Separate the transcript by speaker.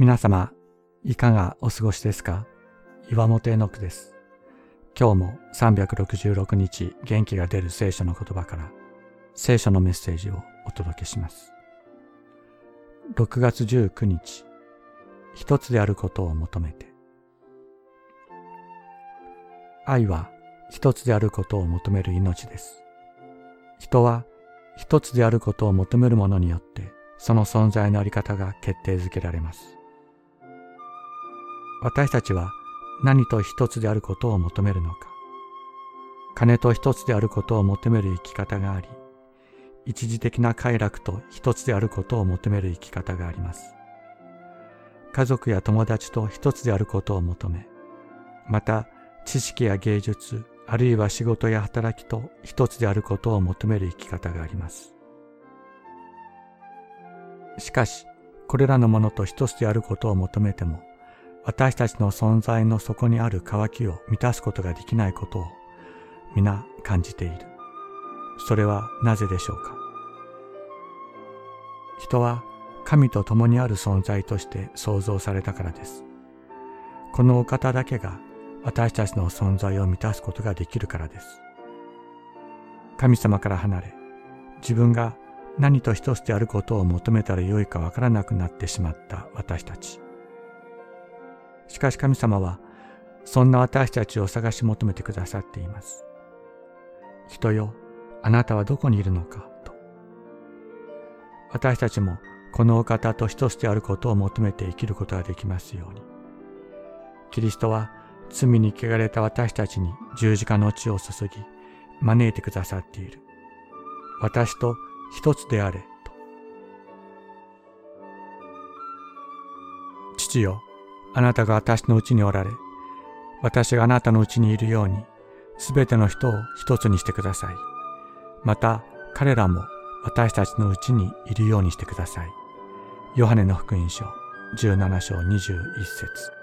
Speaker 1: 皆様、いかがお過ごしですか？岩本絵の句です。今日も366日元気が出る聖書の言葉から聖書のメッセージをお届けします。6月19日、一つであることを求めて。愛は一つであることを求める命です。人は一つであることを求めるものによってその存在のあり方が決定づけられます。私たちは何と一つであることを求めるのか。金と一つであることを求める生き方があり、一時的な快楽と一つであることを求める生き方があります。家族や友達と一つであることを求め、また知識や芸術、あるいは仕事や働きと一つであることを求める生き方があります。しかし、これらのものと一つであることを求めても、私たちの存在の底にある渇きを満たすことができないことを皆感じている。それはなぜでしょうか？人は神と共にある存在として創造されたからです。このお方だけが私たちの存在を満たすことができるからです。神様から離れ、自分が何と一つであることを求めたらよいかわからなくなってしまった私たち。かし神様は、そんな私たちを探し求めてくださっています。人よ、あなたはどこにいるのか、と。私たちもこのお方と一つであることを求めて生きることができますように。キリストは罪に汚れた私たちに十字架の血を注ぎ、招いてくださっている。私と一つであれ、と。父よ、あなたが私のうちにおられ、私があなたのうちにいるように、すべての人を一つにしてください。また、彼らも私たちのうちにいるようにしてください。ヨハネの福音書17章21節